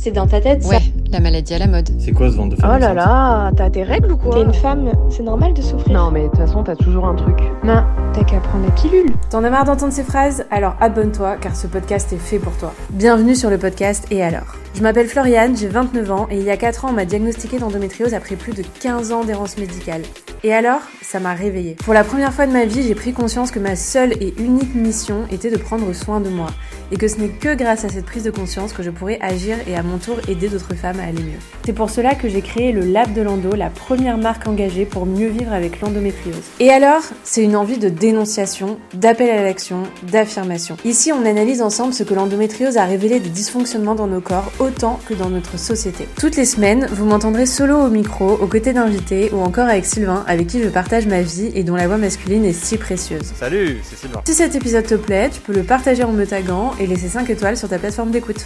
C'est dans ta tête, ça Ouais, la maladie à la mode. C'est quoi ce ventre de femme Oh là là, t'as tes règles ou quoi T'es une femme, c'est normal de souffrir. Non mais de toute façon t'as toujours un truc. Non, t'as qu'à prendre la pilule. T'en as marre d'entendre ces phrases? Alors abonne-toi car ce podcast est fait pour toi. Bienvenue sur le podcast Et alors? Je m'appelle Floriane, j'ai 29 ans et il y a 4 ans on m'a diagnostiqué d'endométriose après plus de 15 ans d'errance médicale. Et alors Ça m'a réveillée. Pour la première fois de ma vie, j'ai pris conscience que ma seule et unique mission était de prendre soin de moi. Et que ce n'est que grâce à cette prise de conscience que je pourrais agir et à mon tour aider d'autres femmes à aller mieux. C'est pour cela que j'ai créé le Lab de l'Endo, la première marque engagée pour mieux vivre avec l'endométriose. Et alors, c'est une envie de dénonciation, d'appel à l'action, d'affirmation. Ici, on analyse ensemble ce que l'endométriose a révélé des dysfonctionnements dans nos corps autant que dans notre société. Toutes les semaines, vous m'entendrez solo au micro, aux côtés d'invités ou encore avec Sylvain, avec qui je partage ma vie et dont la voix masculine est si précieuse. Salut, c'est Sylvain. Si cet épisode te plaît, tu peux le partager en me taguant et laisser 5 étoiles sur ta plateforme d'écoute.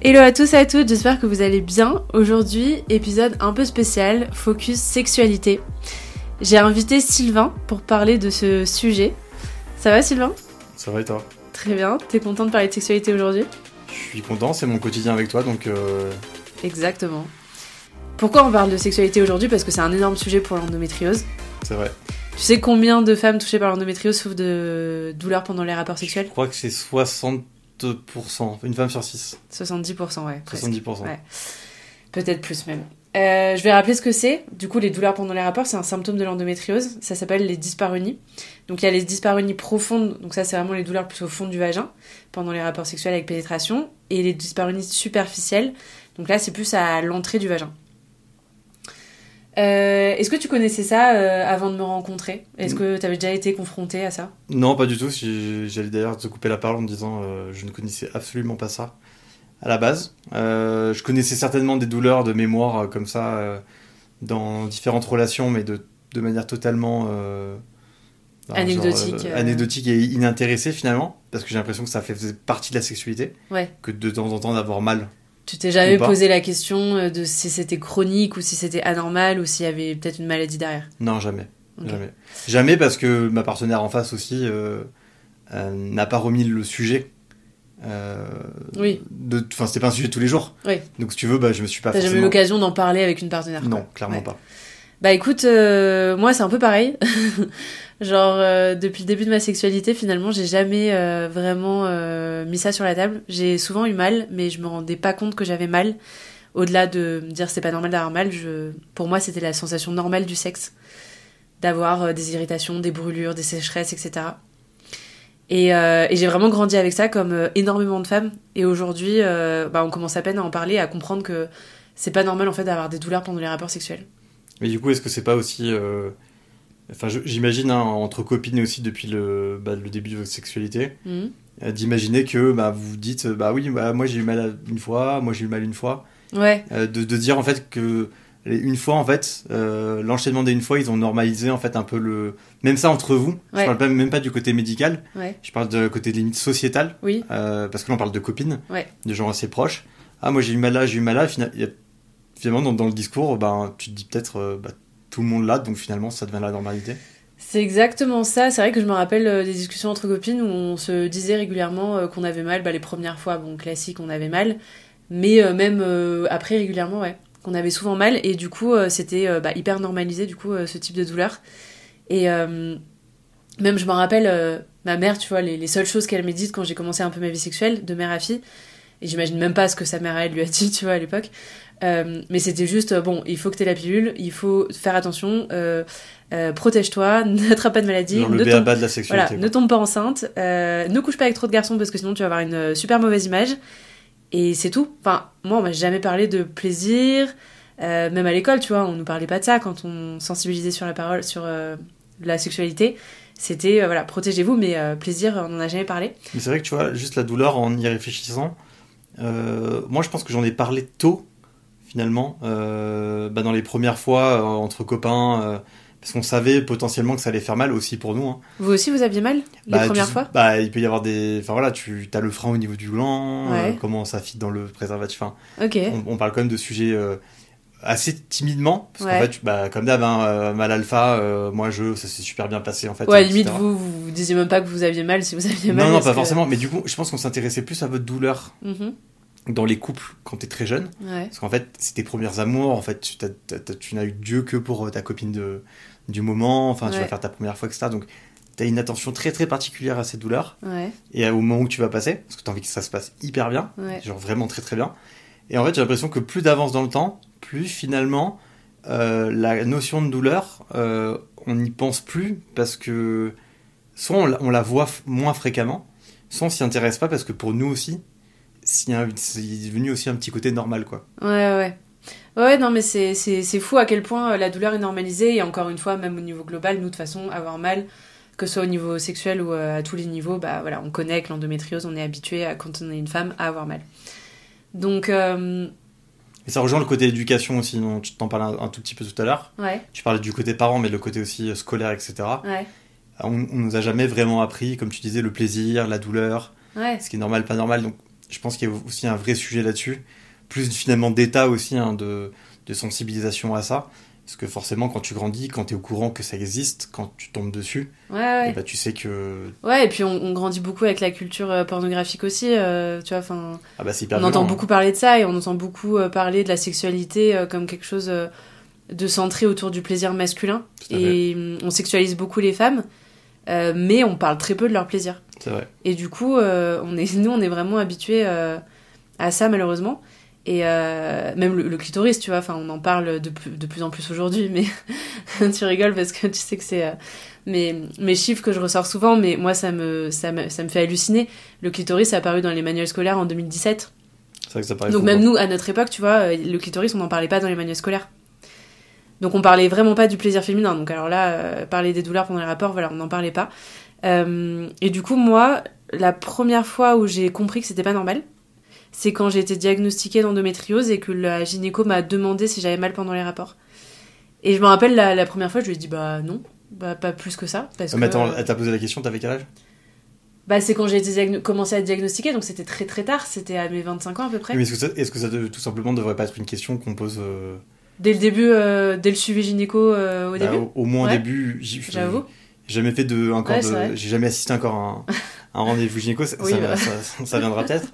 Hello à tous et à toutes, j'espère que vous allez bien. Aujourd'hui, épisode un peu spécial, focus sexualité. J'ai invité Sylvain pour parler de ce sujet. Ça va Sylvain? Ça va et toi? Très bien, t'es content de parler de sexualité aujourd'hui? Je suis content, c'est mon quotidien avec toi, donc euh, Exactement. Pourquoi on parle de sexualité aujourd'hui? Parce que c'est un énorme sujet pour l'endométriose. c'est vrai. Tu sais combien de femmes touchées par l'endométriose souffrent de douleurs pendant les rapports Je sexuels crois que c'est 60%, une femme sur 6. 70%, ouais. presque. 70%. Ouais. Peut-être plus même. Euh, je vais rappeler ce que c'est. Du coup, les douleurs pendant les rapports, c'est un symptôme de l'endométriose. Ça s'appelle les dyspareunies. Donc, il y a les dyspareunies profondes. Donc, ça, c'est vraiment les douleurs plus au fond du vagin pendant les rapports sexuels avec pénétration. Et les dyspareunies superficielles. Donc là, c'est plus à l'entrée du vagin. Euh, Est-ce que tu connaissais ça euh, avant de me rencontrer? Est-ce que tu avais déjà été confronté à ça? Non, pas du tout. J'allais d'ailleurs te couper la parole en me disant je ne connaissais absolument pas ça à la base. Euh, je connaissais certainement des douleurs de mémoire euh, comme ça euh, dans différentes relations, mais de, de manière totalement euh, Anecdotique, genre, anecdotique et inintéressée finalement, parce que j'ai l'impression que ça fait faisait partie de la sexualité, Ouais. que de temps en temps d'avoir mal. Tu t'es jamais posé la question de si c'était chronique ou si c'était anormal ou s'il y avait peut-être une maladie derrière? Non, jamais. Jamais. Jamais parce que ma partenaire en face aussi n'a pas remis le sujet. Euh, Oui. Enfin, c'était pas un sujet de tous les jours. Oui. Donc, si tu veux, bah, je me suis pas T'as jamais eu l'occasion d'en parler avec une partenaire. Non, clairement Ouais. pas. Bah écoute, euh, moi c'est un peu pareil. Genre euh, depuis le début de ma sexualité, finalement, j'ai jamais euh, vraiment mis ça sur la table. J'ai souvent eu mal, mais je me rendais pas compte que j'avais mal. Au-delà de me dire c'est pas normal d'avoir mal, je... pour moi c'était la sensation normale du sexe, d'avoir des irritations, des brûlures, des sécheresses, etc. Et, euh, et j'ai vraiment grandi avec ça comme euh, énormément de femmes. Et aujourd'hui, euh, bah, on commence à peine à en parler, à comprendre que c'est pas normal en fait d'avoir des douleurs pendant les rapports sexuels. Mais du coup, est-ce que c'est pas aussi. Enfin, j'imagine, hein, entre copines aussi depuis le, bah, le début de votre sexualité, Mhm. d'imaginer que bah, vous vous dites Bah oui, bah, moi j'ai eu mal une fois, moi j'ai eu mal une fois. Ouais, de, de dire en fait que une fois en fait l'enchaînement des une fois ils ont normalisé en fait un peu le même ça entre vous Ouais. je parle pas, même pas du côté médical ouais, je parle de côté limite sociétal oui, euh, parce que là on parle de copines Ouais. de gens assez proches ah moi j'ai eu mal là j'ai eu mal là finalement dans, dans le discours ben tu te dis peut-être euh, bah, tout le monde là donc finalement ça devient la normalité c'est exactement ça. C'est vrai que je me rappelle euh, des discussions entre copines où on se disait régulièrement qu'on avait mal. Bah, les premières fois, bon, classique, on avait mal. Mais même après, régulièrement, ouais, qu'on avait souvent mal. Et du coup, c'était bah, hyper normalisé, du coup, ce type de douleur. Et euh, même, je me rappelle, euh, ma mère, tu vois, les, les seules choses qu'elle m'a dites quand j'ai commencé un peu ma vie sexuelle, de mère à fille, et j'imagine même pas ce que sa mère, elle, lui a dit, tu vois, à l'époque. Euh, mais c'était juste, bon, il faut que tu la pilule, il faut faire attention, protège-toi, n'attrape pas de maladie, genre ne tombe, de la sexualité voilà, ne tombe pas enceinte, ne couche pas avec trop de garçons parce que sinon tu vas avoir une super mauvaise image. Et c'est tout. Enfin, moi, on m'a jamais parlé de plaisir, euh, même à l'école, tu vois, on nous parlait pas de ça quand on sensibilisait sur la parole, sur euh, la sexualité. C'était, euh, voilà, protégez-vous, mais plaisir, on n'en a jamais parlé. mais c'est vrai que tu vois juste la douleur en y réfléchissant moi je pense que j'en ai parlé tôt finalement bah, dans les premières fois entre copains parce qu'on savait potentiellement que ça allait faire mal aussi pour nous hein. Vous aussi, vous aviez mal les Bah, premières tu- fois? Bah, il peut y avoir des. Enfin voilà, tu as le frein au niveau du gland, Ouais. comment ça fit dans le préservatif. Enfin, Ok. on, on parle quand même de sujets assez timidement, parce Ouais. qu'en fait, bah, comme d'hab, hein, euh, mal alpha, euh, moi je, ça s'est super bien passé en fait. Ouais, etc. limite, vous, vous disiez même pas que vous aviez mal si vous aviez mal. Non, non, pas que- forcément, mais du coup, je pense qu'on s'intéressait plus à votre douleur Mhm. dans les couples quand t'es très jeune. Ouais. Parce qu'en fait, c'est tes premiers amours. En fait, tu, t'as- t'as- t'as- tu n'as eu Dieu que pour euh, ta copine de, du moment. Enfin, tu vas faire ta première fois, etc. Donc, tu as une attention très très particulière à ces douleurs. Ouais. Et au moment où tu vas passer, parce que tu as envie que ça se passe hyper bien. Genre vraiment très très bien. Et en fait, j'ai l'impression que plus d'avance dans le temps, plus finalement, euh, la notion de douleur, euh, on n'y pense plus parce que soit on, la- voit moins fréquemment, soit on s'y intéresse pas parce que pour nous aussi, c'est devenu aussi un petit côté normal, quoi. Ouais, ouais. Ouais, non, mais c'est, fou à quel point euh, la douleur est normalisée. Et encore une fois, même au niveau global, nous, de toute façon, avoir mal, que ce soit au niveau sexuel ou à tous les niveaux, bah voilà, on connaît avec l'endométriose, on est habitué, à, quand on est une femme, à avoir mal. Donc, Et ça rejoint le côté éducation aussi, dont tu t'en parlais un, un tout petit peu tout à l'heure. ouais, Tu parlais du côté parent, mais le côté aussi euh, scolaire, etc. ouais, On, on nous a jamais vraiment appris, comme tu disais, le plaisir, la douleur, ouais. ce qui est normal, pas normal. Donc, je pense qu'il y a aussi un vrai sujet là-dessus. Plus finalement d'état aussi, hein, de, de sensibilisation à ça. Parce que forcément, quand tu grandis, quand tu es au courant que ça existe, quand tu tombes dessus, Ouais, ouais. ben, tu sais que Ouais, et puis on, on grandit beaucoup avec la culture euh, pornographique aussi, euh, tu vois, enfin... ah bah, c'est hyper On entend violent, beaucoup parler de ça et on entend beaucoup euh, parler de la sexualité euh, comme quelque chose euh, de centré autour du plaisir masculin. Et hum, on sexualise beaucoup les femmes, mais on parle très peu de leur plaisir. hein. C'est vrai. Et du coup, on est, nous, on est vraiment habitués à ça, malheureusement. Et euh, même le, le clitoris, tu vois, enfin, on en parle de, plus- de plus en plus aujourd'hui, mais tu rigoles parce que tu sais que c'est euh, mes, mes chiffres que je ressors souvent, mais moi, ça me, ça, me, ça me fait halluciner. Le clitoris est apparu dans les manuels scolaires en 2017. C'est vrai que ça paraît Donc fou, même quoi. nous, à notre époque, tu vois, euh, le clitoris, on n'en parlait pas dans les manuels scolaires. Donc on parlait vraiment pas du plaisir féminin. Donc alors là, euh, parler des douleurs pendant les rapports, voilà, on n'en parlait pas. Et du coup, moi, la première fois où j'ai compris que c'était pas normal, c'est quand j'ai été diagnostiquée d'endométriose et que la gynéco m'a demandé si j'avais mal pendant les rapports. Et je me rappelle la, la première fois, je lui ai dit bah non, bah pas plus que ça. Parce Ah, Mais que, attends, elle t'a posé la question, t'avais quel âge? Bah c'est quand j'ai diagno- commencé à être diagnostiquée, donc c'était très très tard, c'était à mes 25 ans à peu près. Mais est-ce que ça, est-ce que ça de- tout simplement devrait pas être une question qu'on pose euh, Dès le début, euh, dès le suivi gynéco euh, au bah, début? au, au moins Ouais. au début j'ai- J'avoue. J'ai jamais fait de encore Ouais, de- j'ai jamais assisté encore à un, un rendez-vous gynéco, ça, Oui, ça, bah. ça- ça viendra peut-être.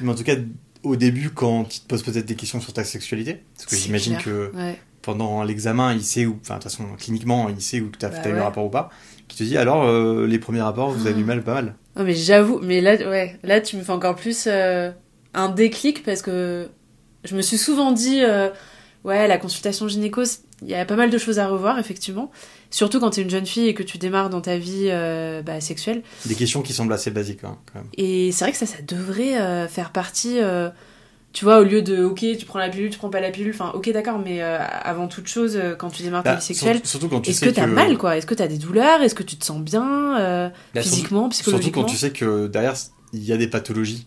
Mais en tout cas, au début, quand il te pose peut-être des questions sur ta sexualité, parce que j'imagine que Ouais. pendant l'examen, il sait où, enfin de toute façon cliniquement, il sait où tu as, Bah eu ouais. un rapport ou pas, qui te dit alors euh, les premiers rapports, vous avez eu mal, pas mal. Oh, mais j'avoue, mais là, ouais, là, tu me fais encore plus euh, un déclic parce que je me suis souvent dit, euh, ouais, la consultation gynéco, il y a pas mal de choses à revoir, effectivement. Surtout quand t'es une jeune fille et que tu démarres dans ta vie euh, bah, sexuelle. Des questions qui semblent assez basiques hein, quand même. Et c'est vrai que ça, ça devrait euh, faire partie, euh, tu vois, au lieu de, ok, tu prends la pilule, tu prends pas la pilule, enfin, ok, d'accord, mais avant toute chose, quand tu démarres ta Bah, vie sexuelle, surtout, surtout quand tu est-ce sais que t'as mal, quoi? Est-ce que t'as des douleurs? Est-ce que tu te sens bien Bah, surtout- Physiquement, Surtout psychologiquement? quand tu sais que derrière il y a des pathologies,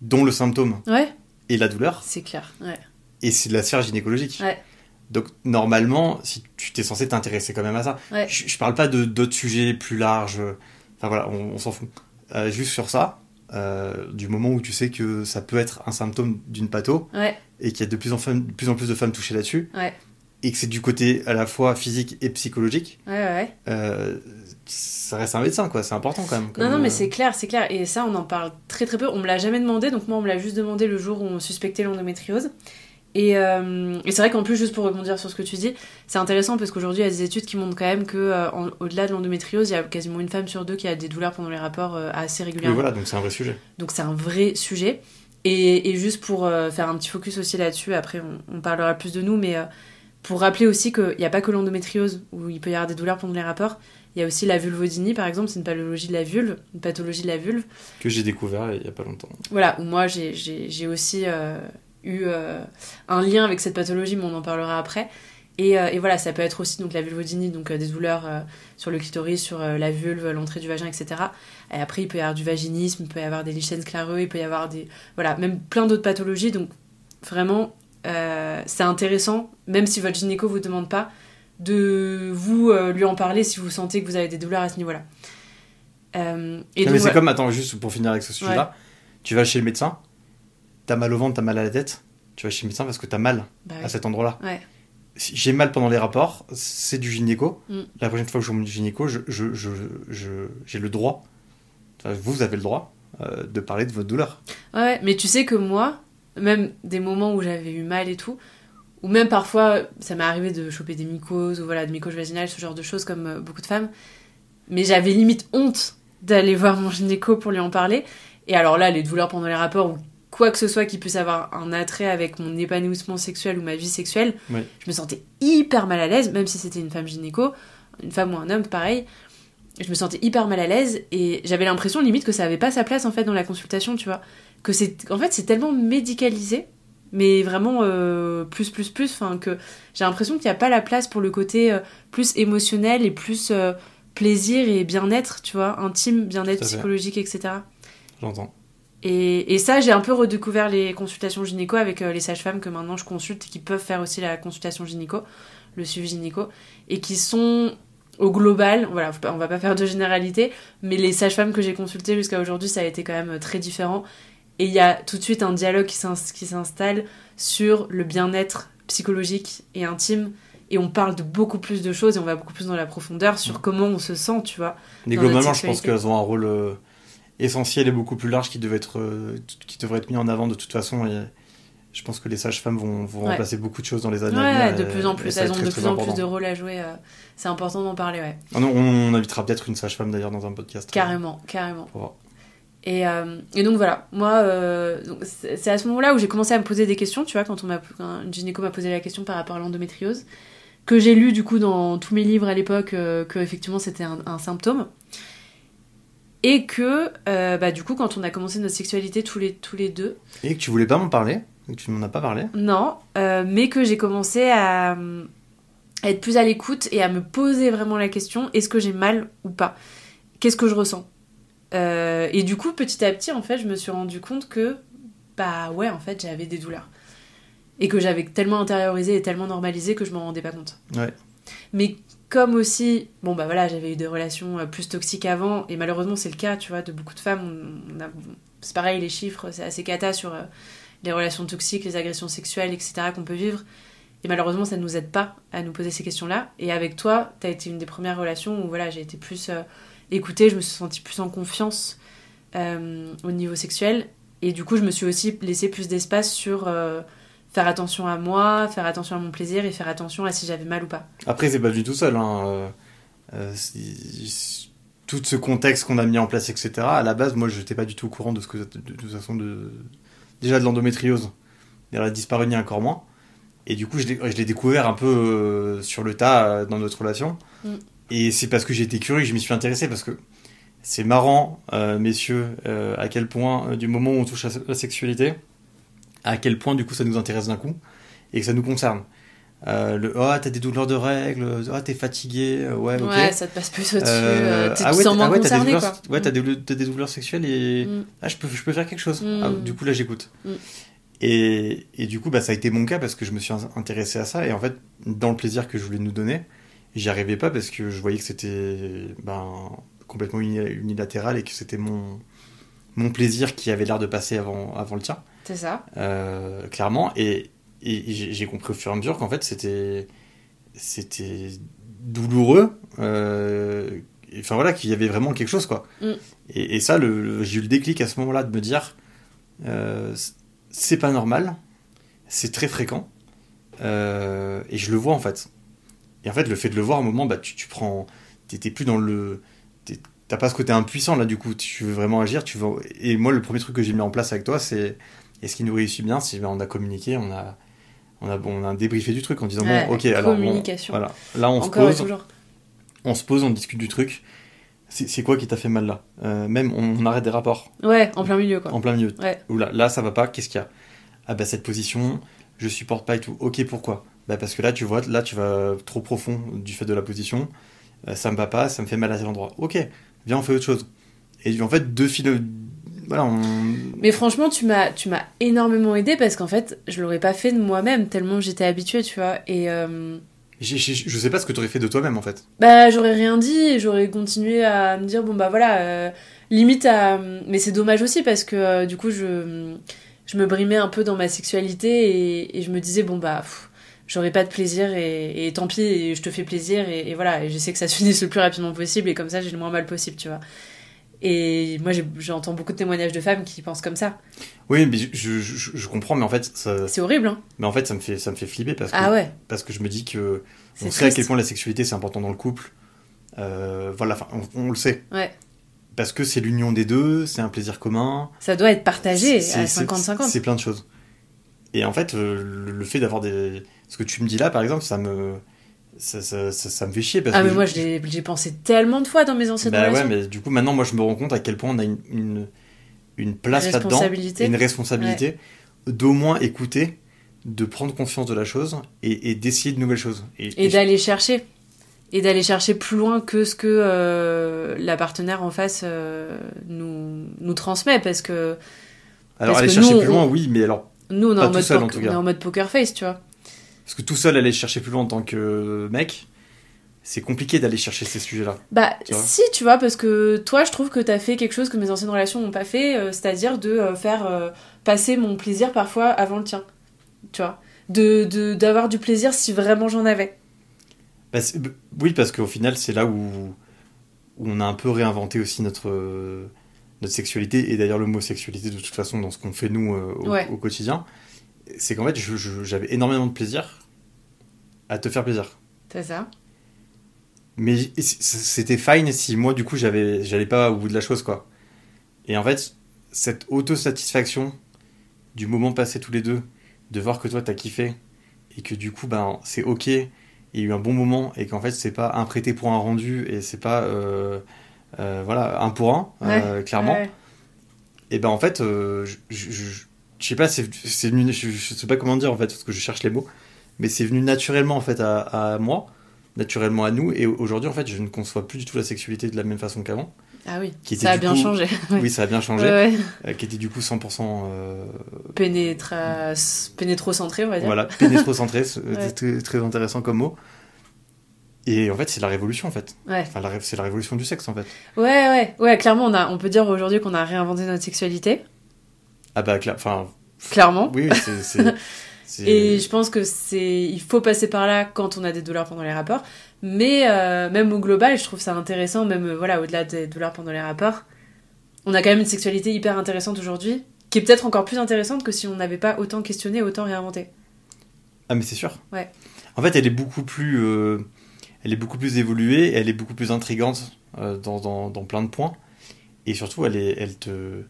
dont le symptôme Ouais, et la douleur, c'est clair, ouais. et c'est de la sphère gynécologique. Ouais. Donc normalement, si tu t'es censé t'intéresser quand même à ça, Ouais. je, je parle pas de d'autres sujets plus larges. Enfin voilà, on, on s'en fout. Euh, juste sur ça, euh, du moment où tu sais que ça peut être un symptôme d'une patho Ouais, et qu'il y a de plus, en de plus en plus de femmes touchées là-dessus, Ouais. et que c'est du côté à la fois physique et psychologique, euh, ça reste un médecin quoi. C'est important quand même. Non, comme, non, mais euh, c'est clair, c'est clair. Et ça, on en parle très très peu. On me l'a jamais demandé, donc moi, on me l'a juste demandé le jour où on suspectait l'endométriose. Et, euh, et c'est vrai qu'en plus, juste pour rebondir sur ce que tu dis, c'est intéressant parce qu'aujourd'hui, il y a des études qui montrent quand même que euh, au-delà de l'endométriose, il y a quasiment une femme sur deux qui a des douleurs pendant les rapports euh, assez Oui, régulièrement. voilà, donc c'est un vrai sujet. Donc c'est un vrai sujet. Et, et juste pour euh, faire un petit focus aussi là-dessus, après on, on parlera plus de nous, mais pour rappeler aussi qu'il n'y a pas que l'endométriose où il peut y avoir des douleurs pendant les rapports, il y a aussi la vulvodynie par exemple, c'est une pathologie de la vulve, une pathologie de la vulve. Que j'ai découvert il y a pas longtemps. Voilà, où moi j'ai- aussi eu euh, un lien avec cette pathologie, mais on en parlera après. Et, euh, et voilà, ça peut être aussi donc la vulvodynie, donc euh, des douleurs sur le clitoris, sur la vulve, l'entrée du vagin, etc. Et après, il peut y avoir du vaginisme, il peut y avoir des lichens scléreux, il peut y avoir des. Voilà, même plein d'autres pathologies. Donc vraiment, euh, c'est intéressant, même si votre gynéco vous demande pas, de vous euh, lui en parler si vous sentez que vous avez des douleurs à ce niveau-là. Euh, et Non, donc, mais c'est voilà. comme, attends, juste pour finir avec ce sujet-là, tu vas chez le médecin, t'as mal au ventre, t'as mal à la tête, tu vas chez le médecin parce que t'as mal Bah à cet endroit-là. Ouais. Si j'ai mal pendant les rapports, c'est du gynéco. Mm. La prochaine fois que je vois mon gynéco, je, je, je, je- j'ai le droit, enfin, vous avez le droit, euh, de parler de votre douleur. Ouais, mais tu sais que moi, même des moments où j'avais eu mal et tout, ou même parfois, ça m'est arrivé de choper des mycoses, ou voilà, de mycoses vaginales, ce genre de choses, comme euh, beaucoup de femmes, mais j'avais limite honte d'aller voir mon gynéco pour lui en parler. Et alors là, les douleurs pendant les rapports, ou quoi que ce soit qui puisse avoir un attrait avec mon épanouissement sexuel ou ma vie sexuelle, Oui. je me sentais hyper mal à l'aise, même si c'était une femme gynéco, une femme ou un homme, pareil. Je me sentais hyper mal à l'aise et j'avais l'impression limite que ça avait pas sa place en fait dans la consultation, tu vois. Que c'est, en fait, c'est tellement médicalisé, mais vraiment euh, plus plus plus, enfin que j'ai l'impression qu'il n'y a pas la place pour le côté euh, plus émotionnel et plus euh, plaisir et bien-être, tu vois, intime, bien-être psychologique, etc. J'entends. Et, et ça, j'ai un peu redécouvert les consultations gynéco avec euh, les sages-femmes que maintenant je consulte et qui peuvent faire aussi la consultation gynéco, le suivi gynéco, et qui sont au global, voilà, on va pas faire de généralité, mais les sages-femmes que j'ai consultées jusqu'à aujourd'hui, ça a été quand même euh, très différent. Et il y a tout de suite un dialogue qui s'ins- qui s'installe sur le bien-être psychologique et intime. Et on parle de beaucoup plus de choses et on va beaucoup plus dans la profondeur sur comment on se sent, tu vois. Mais globalement, je pense qu'elles ont un rôle euh, essentiel et beaucoup plus large qui devait être, euh, qui devrait être mis en avant de toute façon. Et je pense que les sages-femmes vont, vont Ouais. remplacer beaucoup de choses dans les années à Ouais, venir. de plus en plus, elles ont de très, plus en plus de rôles à jouer. euh, c'est important d'en parler, ouais. Ah non, on invitera peut-être une sage-femme d'ailleurs dans un podcast. Carrément, carrément. Pour voir. Et, euh, et donc voilà, moi, euh, c'est c'est à ce moment-là où j'ai commencé à me poser des questions, tu vois, quand on m'a, quand une gynéco m'a posé la question par rapport à l'endométriose, que j'ai lu du coup dans tous mes livres à l'époque, euh, que effectivement c'était un, un symptôme. Et que, euh, bah, du coup, quand on a commencé notre sexualité tous les, tous les deux, Et que tu voulais pas m'en parler, et que tu m'en as pas parlé. non, euh, mais que j'ai commencé à, à être plus à l'écoute et à me poser vraiment la question est-ce que j'ai mal ou pas? Qu'est-ce que je ressens? Euh, Et du coup, petit à petit, en fait, je me suis rendu compte que, bah ouais, en fait, j'avais des douleurs. Et que j'avais tellement intériorisé et tellement normalisé que je m'en rendais pas compte. Ouais. Mais comme aussi, bon bah j'avais eu des relations euh, plus toxiques avant, et malheureusement c'est le cas, tu vois, de beaucoup de femmes. C'est pareil, les chiffres, c'est assez cata sur euh, les relations toxiques, les agressions sexuelles, etc. qu'on peut vivre. Et malheureusement, ça ne nous aide pas à nous poser ces questions-là. Et avec toi, tu as été une des premières relations où voilà, j'ai été plus euh, écoutée, je me suis sentie plus en confiance au niveau sexuel. Et du coup, je me suis aussi laissé plus d'espace sur faire attention à moi, faire attention à mon plaisir et faire attention à si j'avais mal ou pas. Après, c'est pas venu tout seul. Hein. euh, euh, tout ce contexte qu'on a mis en place, etc. À la base, moi, je n'étais pas du tout au courant de ce que, de, de toute façon, de, déjà de l'endométriose. Elle a disparu ni encore moins. Et du coup, je l'ai découvert un peu euh, sur le tas euh, dans notre relation. Mm. Et c'est parce que j'ai été curieux que je m'y suis intéressé. Parce que c'est marrant, messieurs, à quel point, du moment où on touche à la sexualité, à quel point, du coup, ça nous intéresse d'un coup et que ça nous concerne. Euh, le oh t'as des douleurs de règles oh t'es fatigué euh, ouais ok Ouais, ça te passe plus au-dessus. Euh, euh, T'es ah ouais, ah ouais, t'as des concerné, douleurs, quoi. ouais, t'as des, douleurs sexuelles et Mm. ah, je peux, je peux faire quelque chose. Mm. Ah, du coup, là, j'écoute. Mm. Et, et du coup, bah, ça a été mon cas parce que je me suis intéressé à ça. Et en fait, dans le plaisir que je voulais nous donner, j'y arrivais pas parce que je voyais que c'était ben, complètement uni- unilatéral et que c'était mon, mon plaisir qui avait l'air de passer avant, avant le tien, C'est ça. euh, clairement. Et, et j'ai compris au fur et à mesure qu'en fait, c'était c'était douloureux. euh, et, Enfin voilà, qu'il y avait vraiment quelque chose, quoi. Mm. Et, et ça, le, le- j'ai eu le déclic à ce moment-là de me dire, euh, c'est pas normal, c'est très fréquent, euh, et je le vois en fait. Et en fait, le fait de le voir, à un moment, bah, tu, tu prends, t'es plus dans le, t'as pas ce côté impuissant là, du coup, tu veux vraiment agir, tu veux. Et moi, le premier truc que j'ai mis en place avec toi, c'est, et ce qui nous réussit bien, c'est ben, on a communiqué, on a, on a, on a débriefé du truc en disant Ouais, bon, ok, alors communication. voilà, là on Encore se pose, on se pose, on discute du truc. C'est quoi qui t'a fait mal là? Euh, Même on, on arrête des rapports Ouais, en plein milieu, quoi. en plein milieu. Ouais. Ou là, là ça va pas, qu'est-ce qu'il y a? Ah bah cette position, je supporte pas et tout. Ok, pourquoi? Bah parce que là tu vois, là tu vas trop profond du fait de la position. Euh, ça me va pas, ça me fait mal à tel endroit. Ok, viens on fait autre chose. Et en fait deux fils, voilà, on... Mais franchement, tu m'as, tu m'as énormément aidé parce qu'en fait, je l'aurais pas fait de moi-même tellement j'étais habituée, tu vois. Et euh, j'ai- j'ai- je sais pas ce que tu aurais fait de toi-même en fait. bah, j'aurais rien dit et j'aurais continué à me dire bon bah voilà, euh, limite à. Mais c'est dommage aussi parce que euh, du coup, je je me brimais un peu dans ma sexualité et, et je me disais, bon, bah, pff, j'aurais pas de plaisir et, et tant pis, et je te fais plaisir et, et voilà, et j'essaie que ça se finisse le plus rapidement possible et comme ça, j'ai le moins mal possible, tu vois. Et moi, j'entends beaucoup de témoignages de femmes qui pensent comme ça. Oui, mais je, je, je- je comprends, mais en fait, ça, C'est horrible, hein mais en fait, ça me fait, ça me fait flipper parce que, Ah ouais, parce que je me dis que on sait à quel point la sexualité c'est important dans le couple. Euh, voilà, enfin, on, on le sait. Ouais. Parce que c'est l'union des deux, c'est un plaisir commun. Ça doit être partagé à c'est- 50-50. C'est plein de choses. Et en fait, euh, le, le fait d'avoir des. Ce que tu me dis là, par exemple, ça me. Ça, ça, ça, ça me fait chier parce Ah que. mais moi, j'ai pensé tellement de fois dans mes anciennes Bah ouais, relations. mais du coup, maintenant, moi, je me rends compte à quel point on a une, une, une place là-dedans, une responsabilité d'au moins écouter, de prendre confiance de la chose et, et d'essayer de nouvelles choses. Et, d'aller chercher. Et d'aller chercher plus loin que ce que euh, la partenaire en face euh, nous, nous transmet. Parce que alors, parce aller que chercher nous, plus on- loin, oui, mais alors. nous, on est, Pas en tout mode, seul, en poker- tout cas. on est en mode poker face, tu vois. Parce que tout seul, aller chercher plus loin en tant que mec, c'est compliqué d'aller chercher ces sujets-là. Bah, Tu si, tu vois, parce que toi, je trouve que t'as fait quelque chose que mes anciennes relations n'ont pas fait, euh, c'est-à-dire de euh, faire euh, passer mon plaisir parfois avant le tien. Tu vois de, d'avoir du plaisir si vraiment j'en avais. Bah, oui, parce qu'au final, c'est là où, où on a un peu réinventé aussi notre, notre sexualité, et d'ailleurs le mot sexualité de toute façon dans ce qu'on fait nous au, Ouais. au quotidien, c'est qu'en fait, j'avais énormément de plaisir à te faire plaisir. C'est ça Mais c'était fine si moi, du coup, j'avais, j'allais pas au bout de la chose, quoi. Et en fait, cette autosatisfaction du moment passé tous les deux, de voir que toi, t'as kiffé, et que du coup, ben, c'est ok, il y a eu un bon moment, et qu'en fait, c'est pas un prêté pour un rendu, et c'est pas, euh, euh, voilà, un pour un, euh, clairement. Ouais. Et ben, en fait, je, je, sais pas, c'est venu, je, je sais pas comment dire, en fait, parce que je cherche les mots, mais c'est venu naturellement, en fait, à, à moi, naturellement à nous, et aujourd'hui, en fait, je ne conçois plus du tout la sexualité de la même façon qu'avant. Ah oui, Qui ça a bien coup- changé. Oui, ça a bien changé, Ouais, ouais. euh, qui était du coup 100% euh, Pénétra... Pénétrocentré, on va dire. Voilà, pénétrocentré, c'est Ouais. très, très intéressant comme mot. Et en fait, c'est la révolution, en fait. Ouais. Enfin, c'est la révolution du sexe, en fait. ouais, ouais, ouais. Clairement, on, a, on peut dire aujourd'hui qu'on a réinventé notre sexualité. Ah bah, enfin, Clairement. oui, c'est... Et je pense que c'est, il faut passer par là quand on a des douleurs pendant les rapports. Mais euh, même au global, je trouve ça intéressant, même euh, voilà, au-delà des douleurs pendant les rapports, on a quand même une sexualité hyper intéressante aujourd'hui, qui est peut-être encore plus intéressante que si on n'avait pas autant questionné, autant réinventé. Ah, mais c'est sûr. Ouais. En fait, elle est beaucoup plus... euh, Elle est beaucoup plus évoluée, elle est beaucoup plus intrigante euh, dans, dans, dans plein de points. Et surtout, elle, est, elle, te,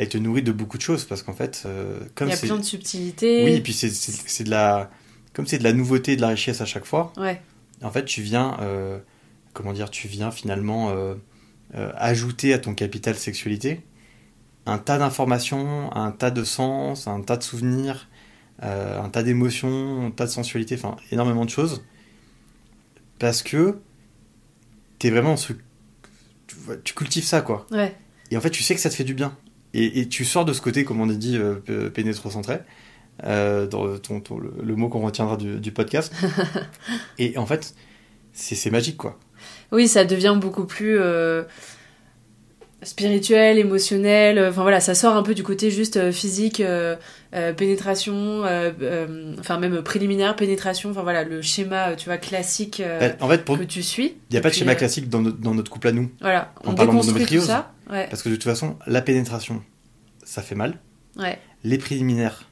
elle te nourrit de beaucoup de choses, parce qu'en fait, euh, comme Il y a plein de subtilités. Oui, et puis c'est- de la... Comme c'est de la nouveauté, de la richesse à chaque fois, Ouais, en fait, tu viens, euh, comment dire, tu viens finalement euh, ajouter à ton capital sexualité un tas d'informations, un tas de sens, un tas de souvenirs, un tas d'émotions, un tas de sensualité, enfin énormément de choses, parce que t'es vraiment ce, tu, cultives ça quoi. ouais, Et en fait, tu sais que ça te fait du bien. Et, et tu sors de ce côté, comme on a dit, euh, pénétrocentré, euh, dans ton, ton- le, le mot qu'on retiendra du, du podcast. et en fait, c'est magique, quoi. Oui, ça devient beaucoup plus euh, spirituel, émotionnel. Enfin voilà, ça sort un peu du côté juste euh, physique, euh, euh, pénétration, euh, euh, enfin même préliminaire, pénétration. Enfin voilà, le schéma, euh, tu vois, classique euh, Euh, en fait, pour- que tu suis. il n'y a pas de schéma euh, classique dans notre, dans notre couple à nous. Voilà, En on déconstruit tout ça. Ouais, Parce que de toute façon, la pénétration, ça fait mal. ouais, Les préliminaires,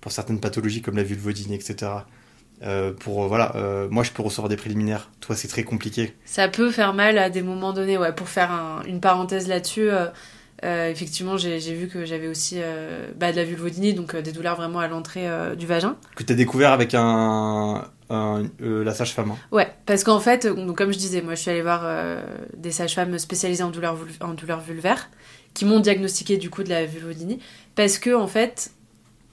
pour certaines pathologies comme la vulvodynie, etc. euh, pour, euh, voilà, euh, moi je peux recevoir des préliminaires. Toi, c'est très compliqué. ça peut faire mal à des moments donnés. Ouais, pour faire un- une parenthèse là-dessus. Euh, effectivement, j'ai vu que j'avais aussi euh, bah, de la vulvodynie, donc euh, des douleurs vraiment à l'entrée du vagin. Que tu as découvert avec un, un- la sage-femme. hein. Ouais, parce qu'en fait, donc, comme je disais, moi je suis allée voir des sages-femmes spécialisées en douleurs, en douleurs vulvaires qui m'ont diagnostiqué du coup de la vulvodynie parce que en fait,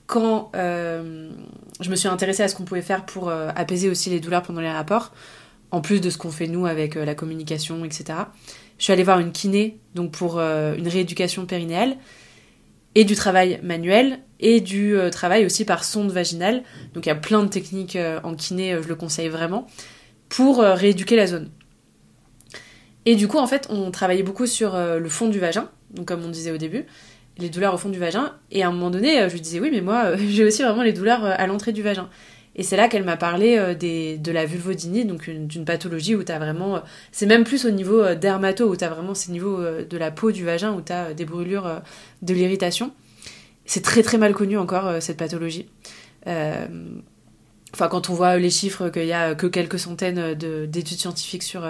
quand je me suis intéressée à ce qu'on pouvait faire pour apaiser aussi les douleurs pendant les rapports, en plus de ce qu'on fait nous avec la communication, etc. Je suis allée voir une kiné donc pour euh, une rééducation périnéale et du travail manuel et du euh, travail aussi par sonde vaginale. Donc il y a plein de techniques euh, en kiné, je le conseille vraiment, pour rééduquer la zone. Et du coup, en fait, on travaillait beaucoup sur le fond du vagin, donc comme on disait au début, les douleurs au fond du vagin. Et à un moment donné, je disais oui, mais moi, j'ai aussi vraiment les douleurs à l'entrée du vagin. Et c'est là qu'elle m'a parlé des, de la vulvodynie, donc d'une pathologie où tu as vraiment. c'est même plus au niveau dermato, où tu as vraiment ces niveaux de la peau du vagin, où tu as des brûlures, de l'irritation. C'est très très mal connu encore, cette pathologie. Enfin, quand on voit les chiffres qu'il y a que quelques centaines d'études scientifiques sur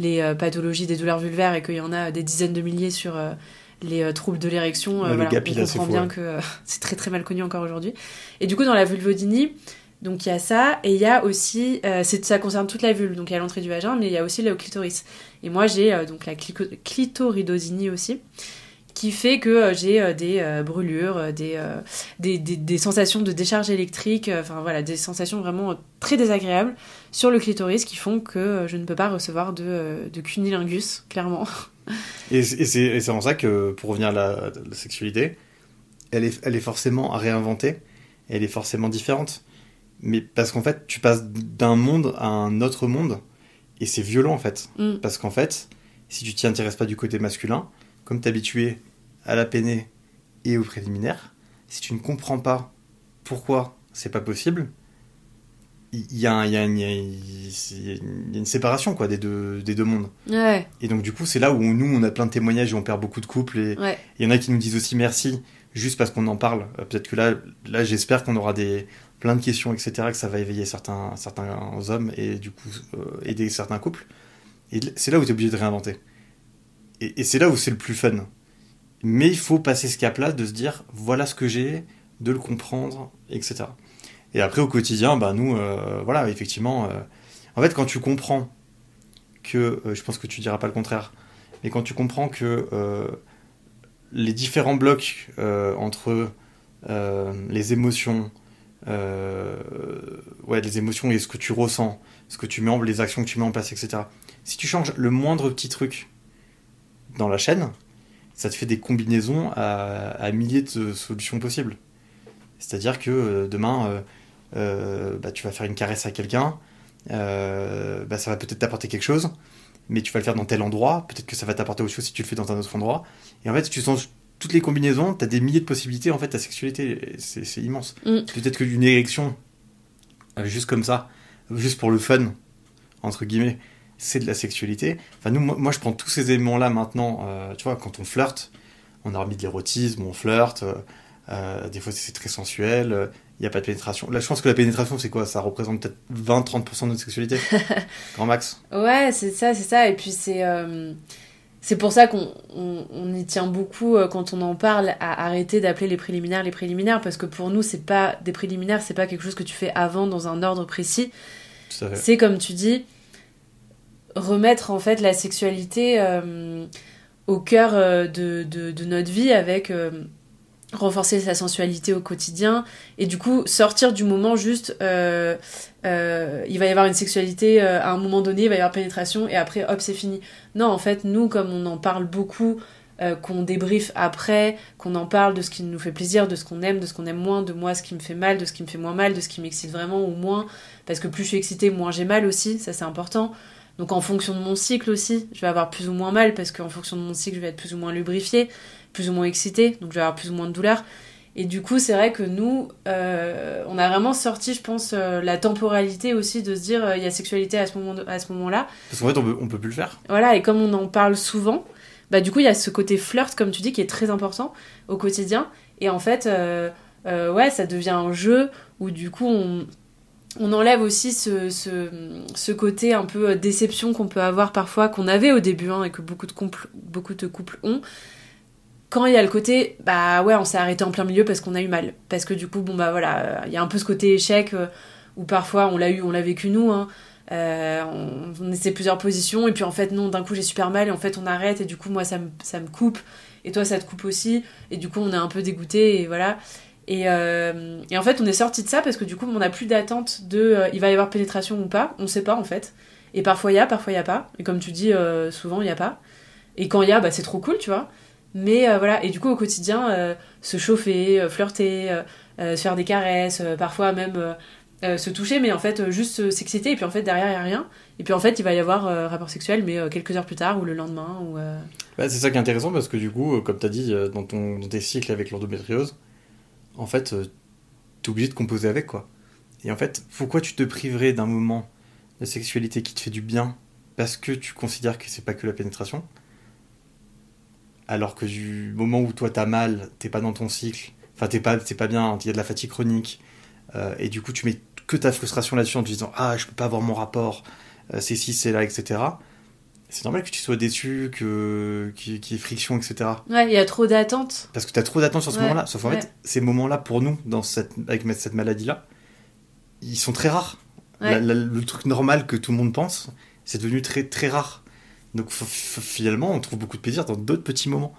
les euh, pathologies des douleurs vulvaires et qu'il y en a des dizaines de milliers sur euh, les euh, troubles de l'érection, on comprend bien que c'est très très mal connu encore aujourd'hui. Et du coup, dans la vulvodynie, donc il y a ça, et il y a aussi, ça concerne toute la vulve, donc il y a l'entrée du vagin, mais il y a aussi le clitoris. Et moi j'ai donc la clitoridodynie aussi, qui fait que j'ai des brûlures, des, sensations de décharge électrique, enfin voilà, des sensations vraiment très désagréables sur le clitoris qui font que euh, je ne peux pas recevoir de, euh, cunilingus, clairement. Et, c'est en ça que, pour revenir à la, sexualité, elle est forcément à réinventer, elle est forcément différente. Mais parce qu'en fait, tu passes d'un monde à un autre monde, et c'est violent en fait. Mm. Parce qu'en fait, si tu t'y intéresses pas du côté masculin, comme tu es habitué à la péné et au préliminaire, si tu ne comprends pas pourquoi c'est pas possible, il y, a, une séparation quoi des deux des deux mondes et donc du coup c'est là où nous on a plein de témoignages et on perd beaucoup de couples et il y en a qui nous disent aussi merci juste parce qu'on en parle euh, peut-être que là là j'espère qu'on aura des plein de questions etc que ça va éveiller certains certains hommes et du coup euh, aider certains couples. Et c'est là où tu es obligé de réinventer. Et, c'est là où c'est le plus fun. Mais il faut passer ce cap là de se dire voilà ce que j'ai de le comprendre etc et après, au quotidien, bah, nous, euh, voilà, effectivement, euh, en fait, quand tu comprends que, je pense que tu diras pas le contraire, mais quand tu comprends que les différents blocs entre les émotions, ouais, les émotions et ce que tu ressens, ce que tu mets en, les actions que tu mets en place, etc. Si tu changes le moindre petit truc dans la chaîne, ça te fait des combinaisons à, à milliers de solutions possibles. C'est-à-dire que demain, euh, bah, tu vas faire une caresse à quelqu'un, euh, bah, ça va peut-être t'apporter quelque chose, mais tu vas le faire dans tel endroit, peut-être que ça va t'apporter autre chose si tu le fais dans un autre endroit. Et en fait, si tu toutes les combinaisons, tu as des milliers de possibilités, en fait, ta sexualité, c'est immense. Mm. Peut-être qu'une érection, euh, juste comme ça, juste pour le fun, entre guillemets, c'est de la sexualité. Enfin, nous, moi, je prends tous ces éléments-là maintenant, tu vois, quand on flirte, on a remis de l'érotisme, on flirte, des fois c'est très sensuel, il n'y a pas de pénétration. Là, je pense que la pénétration, c'est quoi? Ça représente peut-être 20-30% de notre sexualité? Grand max? Ouais, c'est ça, c'est ça. Et puis, c'est. Euh, c'est pour ça qu'on on, y tient beaucoup euh, quand on en parle à arrêter d'appeler les préliminaires les préliminaires parce que pour nous c'est pas des préliminaires c'est pas quelque chose que tu fais avant dans un ordre précis. C'est comme tu dis remettre en fait la sexualité euh, au cœur de, de, de, notre vie avec renforcer sa sensualité au quotidien et du coup sortir du moment juste euh, euh, il va y avoir une sexualité euh, à un moment donné il va y avoir pénétration et après hop c'est fini non en fait nous comme on en parle beaucoup qu'on débriefe après qu'on en parle de ce qui nous fait plaisir de ce qu'on aime de ce qu'on aime moins de moi ce qui me fait mal de ce qui me fait moins mal de ce qui m'excite vraiment ou moins parce que plus je suis excitée moins j'ai mal aussi ça c'est important donc en fonction de mon cycle aussi je vais avoir plus ou moins mal parce qu'en fonction de mon cycle je vais être plus ou moins lubrifiée plus ou moins excité, donc je vais avoir plus ou moins de douleur. Et du coup, c'est vrai que nous, euh, on a vraiment sorti, je pense, euh, la temporalité aussi de se dire euh, il y a sexualité à ce moment moment-là. Parce qu'en fait, on peut, on peut plus le faire. Voilà, et comme on en parle souvent, bah du coup, il y a ce côté flirt, comme tu dis, qui est très important au quotidien. Et en fait, ouais, ça devient un jeu où du coup, on, on enlève aussi ce, ce, ce, côté un peu déception qu'on peut avoir parfois, qu'on avait au début, hein, et que beaucoup de couples, beaucoup de couples ont quand il y a le côté bah ouais on s'est arrêté en plein milieu parce qu'on a eu mal. Parce que du coup bon bah voilà il y a un peu ce côté échec euh, où parfois on l'a eu on l'a vécu nous hein. Euh, on, on, essaie plusieurs positions et puis en fait non d'un coup j'ai super mal et en fait on arrête et du coup moi ça me, ça me coupe et toi ça te coupe aussi et du coup on est un peu dégoûté et voilà. Et, euh, en fait on est sorti de ça parce que du coup on n'a plus d'attente de il va y avoir pénétration ou pas on sait pas en fait. Et parfois il y a parfois il y a pas. Et comme tu dis souvent il y a pas. Et quand il y a bah c'est trop cool tu vois mais euh, voilà, et du coup au quotidien, euh, se chauffer, euh, flirter, se faire des caresses, parfois même se toucher, mais en fait juste s'exciter, et puis en fait derrière il y a rien. Et puis en fait il va y avoir rapport sexuel, mais quelques heures plus tard ou le lendemain. Ou, Bah, c'est ça qui est intéressant parce que du coup, comme tu as dit, dans, ton, dans tes cycles avec l'endométriose, en fait, tu es obligé de composer avec quoi. Et en fait, pourquoi tu te priverais d'un moment de sexualité qui te fait du bien parce que tu considères que c'est pas que la pénétration? Alors que du moment où toi t'as mal, t'es pas dans ton cycle, enfin t'es pas, t'es pas bien, il y a de la fatigue chronique, euh, et du coup tu mets que ta frustration là-dessus en te disant ah je peux pas avoir mon rapport, euh, c'est ci, c'est là, etc. C'est normal que tu sois déçu, que qu'il y ait friction, etc. Ouais, il y a trop d'attentes. Parce que tu as trop d'attentes sur ce Ouais, moment-là. Sauf en ouais. fait, ces moments-là, pour nous, dans cette, avec cette maladie-là, ils sont très rares. Ouais. La- la- le truc normal que tout le monde pense, c'est devenu très, très rare. Donc f- f- finalement, on trouve beaucoup de plaisir dans d'autres petits moments.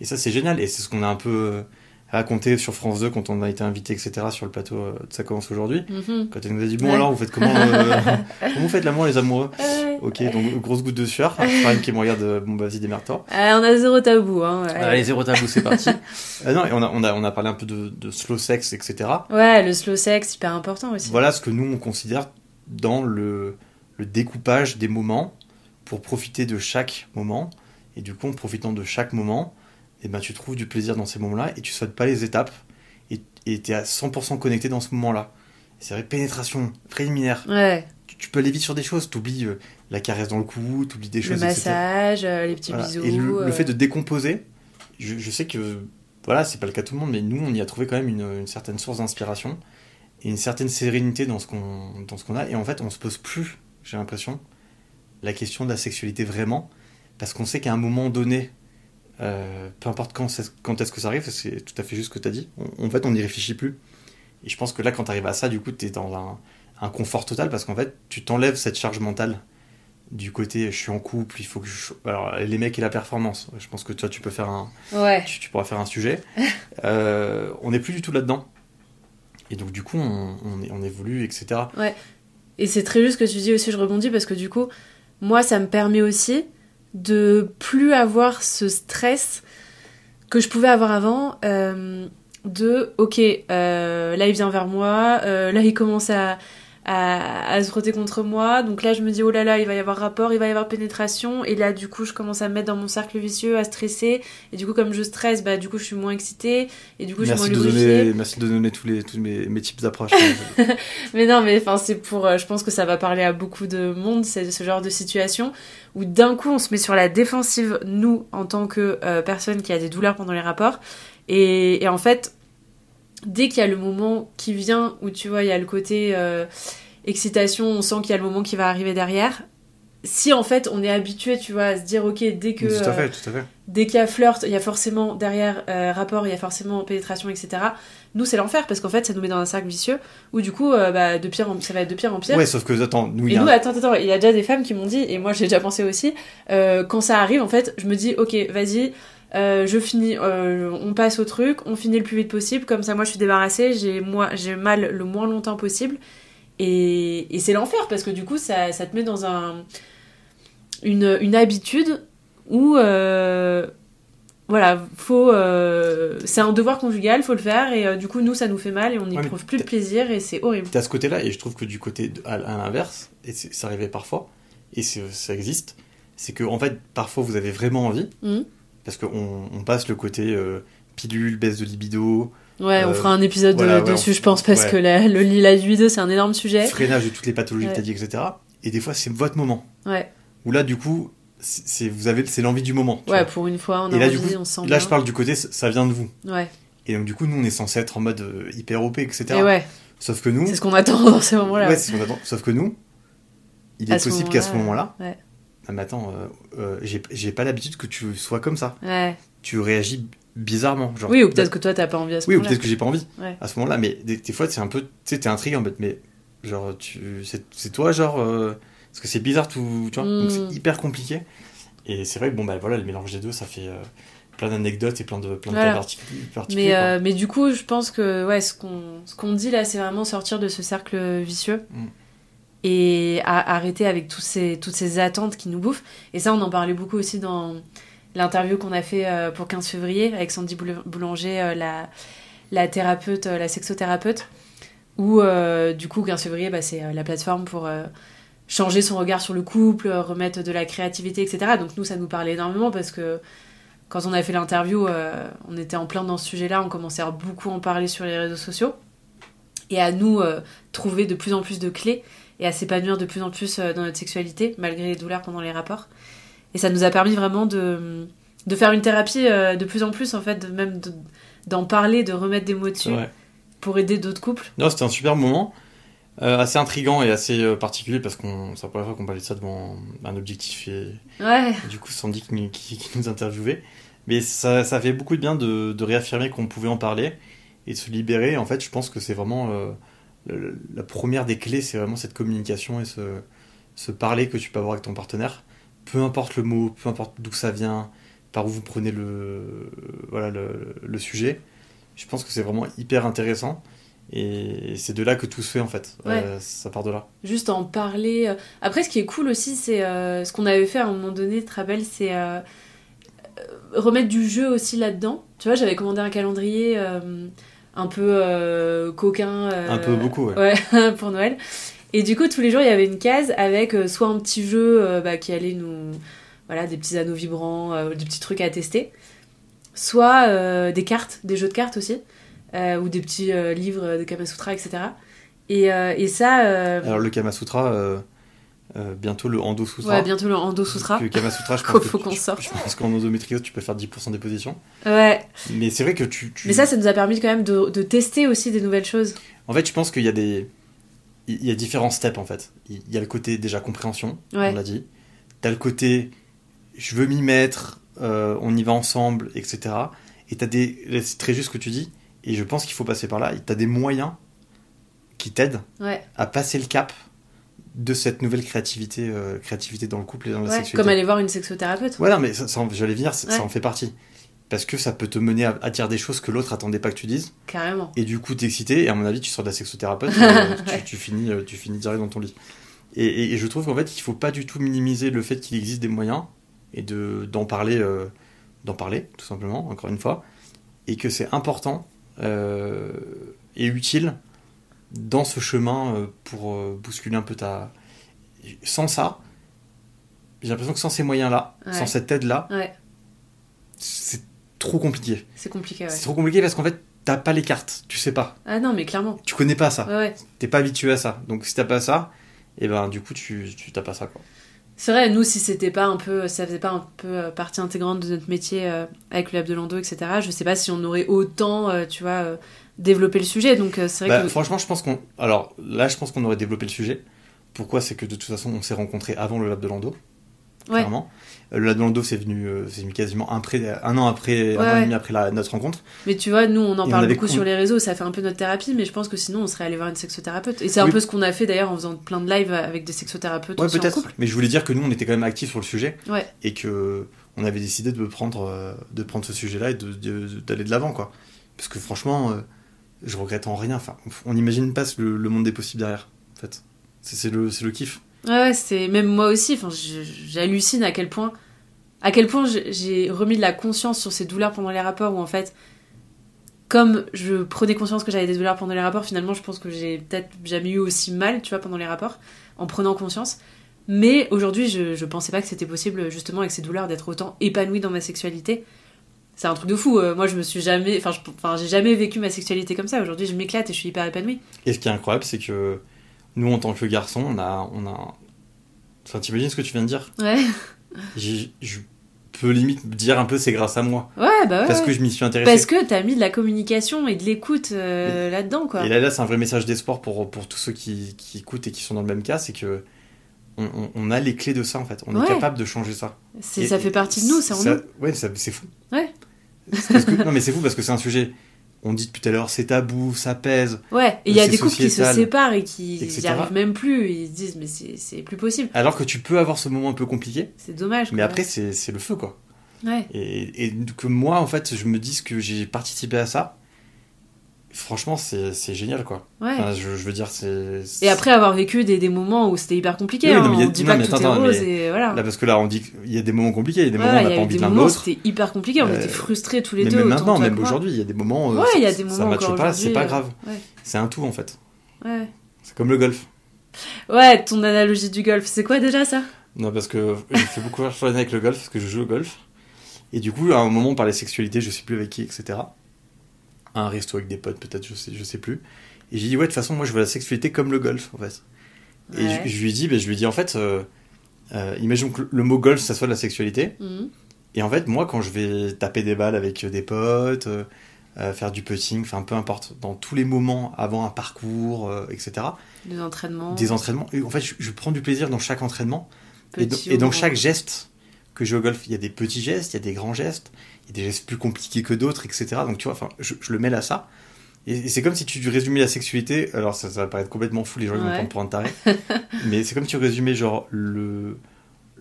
Et ça, c'est génial. Et c'est ce qu'on a un peu euh, raconté sur France 2 quand on a été invité, etc., sur le plateau euh, de Ça commence aujourd'hui. Mhm. Quand elle nous a dit Bon, Ouais. alors, vous faites comment euh, Comment vous faites l'amour, les amoureux Ouais. Ok, donc grosse goutte de sueur. Farine qui me regarde, bon, bah, vas-y, démerde-toi. Ah, on a zéro tabou. Hein, ouais. Allez, zéro tabou, c'est parti. Euh, non, et on a, on, a, on a parlé un peu de, de slow sex, etc. Ouais, le slow sex, hyper important aussi. Voilà ce que nous, on considère dans le, le découpage des moments pour profiter de chaque moment. Et du coup, en profitant de chaque moment, eh ben, tu trouves du plaisir dans ces moments-là et tu sautes pas les étapes et tu es à 100% connecté dans ce moment-là. C'est vrai, pénétration, préliminaire. Ouais, Tu, tu peux aller vite sur des choses. Tu oublies la caresse dans le cou, tu oublies des le choses, etc. massage, euh, les petits Voilà. bisous. Et le, le euh, fait de décomposer, je, je sais que voilà, c'est pas le cas de tout le monde, mais nous, on y a trouvé quand même une, une certaine source d'inspiration et une certaine sérénité dans ce qu'on dans ce qu'on a. Et en fait, on se pose plus, j'ai l'impression, la question de la sexualité vraiment, parce qu'on sait qu'à un moment donné, euh, peu importe quand, est-ce que ça arrive, c'est tout à fait juste ce que tu as dit. On- en fait, on n'y réfléchit plus. Et je pense que là, quand tu arrives à ça, du coup, tu es dans un, un confort total parce qu'en fait, tu t'enlèves cette charge mentale du côté je suis en couple, il faut que je. Alors, les mecs et la performance, je pense que toi, tu peux faire un, Ouais. tu, tu pourras faire un sujet. Euh, on n'est plus du tout là-dedans. Et donc, du coup, on, on, on évolue, etc. Et c'est très juste ce que tu dis aussi, je rebondis parce que du coup, moi, ça me permet aussi de plus avoir ce stress que je pouvais avoir avant. euh, de, ok, euh, là il vient vers moi, euh, là il commence à, à, à se frotter contre moi, donc là je me dis, oh là là, il va y avoir rapport, il va y avoir pénétration, et là du coup je commence à me mettre dans mon cercle vicieux, à stresser, et du coup comme je stresse, bah du coup je suis moins excitée, et du coup je suis Merci moins de, donner, merci de donner tous, les, tous mes, mes types d'approche. Mais non, mais enfin, c'est pour. euh, je pense que ça va parler à beaucoup de monde, c'est ce genre de situation où d'un coup on se met sur la défensive, nous, en tant que euh, personne qui a des douleurs pendant les rapports. Et, et en fait, dès qu'il y a le moment qui vient où tu vois, il y a le côté euh, excitation, on sent qu'il y a le moment qui va arriver derrière. Si en fait on est habitué, tu vois, à se dire ok, dès que. tout à euh, fait, tout à fait. dès qu'il y a flirt, il y a forcément derrière euh, rapport, il y a forcément pénétration, etc. Nous, c'est l'enfer parce qu'en fait, ça nous met dans un cercle vicieux où du coup, bah, de pire en- ça va être de pire en pire. Ouais, sauf que, attends, nous, il y Et a nous, attends, attends, il y a déjà des femmes qui m'ont dit, et moi j'ai déjà pensé aussi, quand ça arrive, en fait, je me dis, ok, vas-y, euh, je finis, euh, on passe au truc, on finit le plus vite possible, comme ça moi je suis débarrassée, j'ai moi j'ai mal le moins longtemps possible, et, et c'est l'enfer parce que du coup ça, ça te met dans un une, une habitude où euh, voilà, faut c'est un devoir conjugal, faut le faire, et du coup nous ça nous fait mal et on n'y Ouais, trouve plus de plaisir et c'est horrible. T'as ce côté-là, et je trouve que du côté de- à, à l'inverse, et ça arrivait parfois, et ça existe, c'est que en fait, parfois vous avez vraiment envie, Mhm. Parce qu'on on passe le côté euh, pilule, baisse de libido, Ouais, on Euh, fera un épisode voilà, ouais, dessus, on- je pense, parce ouais. que la, le la libido, c'est un énorme sujet. freinage de toutes les pathologies Ouais. dit, etc. Et des fois, c'est votre moment. Ouais, Où là, du coup, c'est vous avez, c'est l'envie du moment. ouais, vois. pour une fois, on Et a là, envie, du coup, on se sent Là, bien. je parle du côté, ça- vient de vous. Ouais, Et donc, du coup, nous, on est censé être en mode euh, hyper OP, etc. et ouais, Sauf que nous, c'est ce qu'on attend dans ces moments-là. ouais, c'est ce qu'on attend. Sauf que nous, il est possible qu'à ce moment-là, Ouais, ah, mais attends, euh, euh, j'ai pas l'habitude que tu sois comme ça. ouais. Tu réagis bizarrement. Genre, Oui, ou peut-être que toi, t'as pas envie à ce Oui, ou moment-là. peut-être que j'ai pas envie Ouais. à ce moment-là, mais des, des fois, c'est un peu. Tu sais, t'es intrigué en fait, mais genre, tu, c'est, toi, genre. euh, parce que c'est bizarre tout. Tu vois, donc c'est hyper compliqué. Et c'est vrai que bon, bah voilà, le mélange des deux, ça fait plein d'anecdotes et plein de, plein de Voilà. partic- particuliers. Mais, du coup, je pense que ouais, ce qu'on ce qu'on dit là, c'est vraiment sortir de ce cercle vicieux Mm. Et à- arrêter avec toutes ces attentes qui nous bouffent. Et ça, on en parlait beaucoup aussi dans l'interview qu'on a fait euh, pour 15 février avec Sandy Boul- Boulanger, euh, la, thérapeute, euh, la sexothérapeute, Où, du coup, 15 février, bah, c'est la plateforme pour changer son regard sur le couple, remettre de la créativité, etc. Donc, nous, ça nous parlait énormément parce que quand on a fait l'interview, on était en plein dans ce sujet-là, on commençait à beaucoup en parler sur les réseaux sociaux et à nous trouver de plus en plus de clés et à s'épanouir de plus en plus euh, dans notre sexualité, malgré les douleurs pendant les rapports. Et ça nous a permis vraiment de, de faire une thérapie euh, de plus en plus, en fait, même de- d'en parler, de remettre des mots dessus Ouais. pour aider d'autres couples. Non, c'était un super moment, euh, assez intrigant et assez euh, particulier parce qu'on c'est la première fois qu'on parlait de ça devant un objectif et, Ouais, et du coup Sandy qui, qui- qui nous interviewait. Mais ça, ça fait beaucoup de bien de, de réaffirmer qu'on pouvait en parler et de se libérer. En fait, je pense que c'est vraiment euh, le- la première des clés, c'est vraiment cette communication et ce, ce parler que tu peux avoir avec ton partenaire. Peu importe le mot, peu importe d'où ça vient, par où vous prenez le, voilà, le, le sujet. Je pense que c'est vraiment hyper intéressant. Et c'est de là que tout se fait en fait. Ouais. Euh, ça part de là. juste en parler. euh. Après, ce qui est cool aussi, c'est euh, ce qu'on avait fait à un moment donné, tu te rappelles, c'est euh, remettre du jeu aussi là-dedans. Tu vois, j'avais commandé un calendrier un peu euh, coquin. euh, Un peu beaucoup, ouais. Ouais, pour Noël. Et du coup, tous les jours, il y avait une case avec euh, soit un petit jeu euh, bah, qui allait nous. Voilà, des petits anneaux vibrants, euh, des petits trucs à tester. Soit euh, des cartes, des jeux de cartes aussi. euh, ou des petits euh, livres de Kama Sutra, etc. Et, euh, et ça. euh, Alors le Kama Sutra, euh, euh, bientôt le Endo Sutra. ouais, bientôt le Endo Sutra. Le Kama Sutra, je pense que faut qu'on sorte. Je pense qu'en endométriose, tu peux faire 10% des positions. Ouais. Mais c'est vrai que tu, tu- Mais ça, ça nous a permis quand même de, de tester aussi des nouvelles choses. En fait, je pense qu'il y a des... Il y a différents steps, en fait. Il y a le côté, déjà, compréhension, Ouais. on l'a dit. T'as le côté, je veux m'y mettre, euh, on y va ensemble, etc. Et t'as des... C'est très juste ce que tu dis. Et je pense qu'il faut passer par là. T'as des moyens qui t'aident Ouais. à passer le cap de cette nouvelle créativité, euh, créativité dans le couple et dans la ouais. sexualité. Comme aller voir une sexothérapeute. Ouais, non, mais ça, j'allais venir, ça, en fait partie. Parce que ça peut te mener à, à dire des choses que l'autre attendait pas que tu dises. Carrément. Et du coup, t'exciter. Et à mon avis, tu sors de la sexothérapeute. euh, tu, tu finis, euh, tu finis direct dans ton lit. Et, et- et je trouve qu'en fait, il faut pas du tout minimiser le fait qu'il existe des moyens et de d'en parler, euh, d'en parler, tout simplement, encore une fois. Et que c'est important et utile dans ce chemin euh, pour euh, bousculer un peu ta. Sans ça, j'ai l'impression que sans ces moyens-là, Ouais. sans cette aide-là, Ouais. c'est trop compliqué. C'est compliqué, ouais. C'est trop compliqué parce qu'en fait, t'as pas les cartes, tu sais pas. Ah non, mais clairement. Tu connais pas ça. Ouais. T'es pas habitué à ça. Donc si t'as pas ça, et ben du coup tu tu t'as pas ça quoi. C'est vrai, nous, si c'était pas un peu, ça faisait pas un peu euh, partie intégrante de notre métier euh, avec le lab de Lando, etc., je sais pas si on aurait autant, euh, tu vois, euh, développé le sujet. Donc, euh, c'est vrai Bah, que. Franchement, je pense qu'on alors là, je pense qu'on aurait développé le sujet. Pourquoi? C'est que de toute façon, on s'est rencontrés avant le lab de Lando. Ouais. Clairement. Euh, Le lab de Lando, c'est venu, euh, venu quasiment un, un an après, un an et demi après la- notre rencontre. Mais tu vois, nous, on en Et parle beaucoup con- sur les réseaux, ça fait un peu notre thérapie, mais je pense que sinon, on serait allé voir une sexothérapeute. Et c'est un peu ce qu'on a fait d'ailleurs en faisant plein de lives avec des sexothérapeutes Ouais, peut-être. Mais je voulais dire que nous, on était quand même actifs sur le sujet Ouais. et que on avait décidé de prendre, de prendre ce sujet-là et de- de- d'aller de l'avant quoi. Parce que franchement, je regrette en rien. Enfin, on n'imagine pas le, le monde des possibles derrière. En fait, c'est le, le kiff. Ouais, c'est même moi aussi. Enfin, j'hallucine à quel point, à quel point j'ai- j'ai remis de la conscience sur ces douleurs pendant les rapports. Où en fait, comme je prenais conscience que j'avais des douleurs pendant les rapports, finalement, je pense que j'ai peut-être jamais eu aussi mal, tu vois, pendant les rapports, en prenant conscience. Mais aujourd'hui, je, je pensais pas que c'était possible, justement, avec ces douleurs, d'être autant épanouie dans ma sexualité. C'est un truc de fou. Euh, moi, je me suis jamais, enfin, j'ai jamais vécu ma sexualité comme ça. Aujourd'hui, je m'éclate et je suis hyper épanouie. Et ce qui est incroyable, c'est que nous, en tant que garçons, on a, on a. Enfin, t'imagines ce que tu viens de dire? Ouais, Je peux limite dire un peu c'est grâce à moi ouais, bah ouais. parce que je m'y suis intéressé. Parce que t'as mis de la communication et de l'écoute euh, là-dedans, quoi. Et là, là c'est un vrai message d'espoir pour, pour tous ceux qui, qui écoutent et qui sont dans le même cas, c'est que on, on- on a les clés de ça en fait. On Ouais. est capable de changer ça. Et- ça fait partie de nous, c'est en nous. Ouais, c'est fou. Ouais. C'est parce que- non, mais c'est fou parce que c'est un sujet. On dit depuis tout à l'heure, c'est tabou, ça pèse. Ouais, et il y a c'est des couples qui se séparent et qui n'y arrivent même plus. Ils se disent, mais c'est, plus possible. Alors que tu peux avoir ce moment un peu compliqué, C'est dommage. mais après, c'est c'est le feu quoi. Ouais. Et, et que moi, en fait, je me dise que j'ai participé à ça. Franchement, c'est génial quoi. Ouais. Enfin, je, je veux dire, c'est. Et après avoir vécu des, des moments où c'était hyper compliqué, Oui, hein, non, mais a- on dit non, pas mais que tout attends, est rose mais et voilà. Là, parce que là, on dit qu'il y a des moments compliqués, il y a des moments où on n'a pas envie de l'un de moments où l'autre. c'était hyper compliqué, on Euh, était frustrés tous les Mais deux. même maintenant, même aujourd'hui, il y a des moments où Ouais, ça, il y a des ça moments matche pas, c'est pas euh, grave. ouais. C'est un tout en fait. Ouais. C'est comme le golf. Ouais, ton analogie du golf, c'est quoi déjà ça? Non, parce que j'ai fait beaucoup rire avec le golf, parce que je joue au golf. Et du coup, à un moment, on parlait sexualité, je sais plus avec qui, etc. À un resto avec des potes, peut-être, je sais, je sais plus. Et j'ai dit, ouais, de toute façon, moi, je vois la sexualité comme le golf, en fait. Et je, je lui dit, ben, je lui dit, en fait, euh, euh, imaginons que le mot golf, ça soit de la sexualité. Mhm. Et en fait, moi, quand je vais taper des balles avec des potes, euh, euh, faire du putting, enfin, peu importe, dans tous les moments avant un parcours, euh, etc., Des entraînements. des entraînements, et en fait, je, je prends du plaisir dans chaque entraînement. Et, dans chaque geste que je joue au golf, il y a des petits gestes, il y a des grands gestes, il y a des gestes plus compliqués que d'autres, etc. Donc tu vois, enfin, je, je le mêle à ça. Et, et c'est comme si tu résumais la sexualité. Alors ça, ça va paraître complètement fou, les gens ils vont Ouais. prendre pour un taré. mais c'est comme si tu résumais genre le,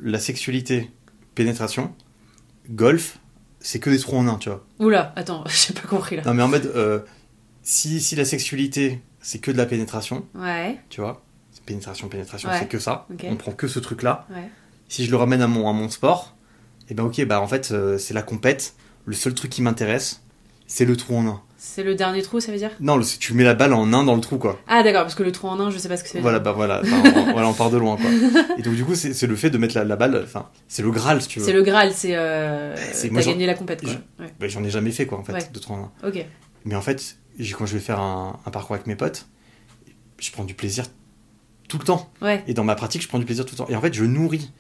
la sexualité, pénétration, golf, c'est que des trous en un, tu vois. Oula, attends, j'ai pas compris là. Non mais en mode, euh, si, si la sexualité, c'est que de la pénétration, Ouais, tu vois, c'est pénétration, pénétration, Ouais. c'est que ça. On prend que ce truc-là ouais. Si je le ramène à mon, à mon sport, et ben ok, bah en fait, euh, c'est la compète. Le seul truc qui m'intéresse, c'est le trou en un. C'est le dernier trou, ça veut dire? Non, le- tu mets la balle en un dans le trou, quoi. Ah d'accord, parce que le trou en un, je sais pas ce que veut Voilà, bah voilà, on, voilà, on part de loin, quoi. Et donc, du coup, c'est c'est le fait de mettre la, la balle, enfin, c'est le Graal, si tu veux. C'est le Graal, c'est... Euh... C'est- T'as gagné la compète, quoi. Ouais. Bah, J'en ai jamais fait, quoi, en fait, Ouais. de trou en un. Ok. Mais en fait, quand je vais faire un, un parcours avec mes potes, je prends du plaisir tout le temps. Ouais, Et dans ma pratique, je prends du plaisir tout le temps. Et en fait, je nourris,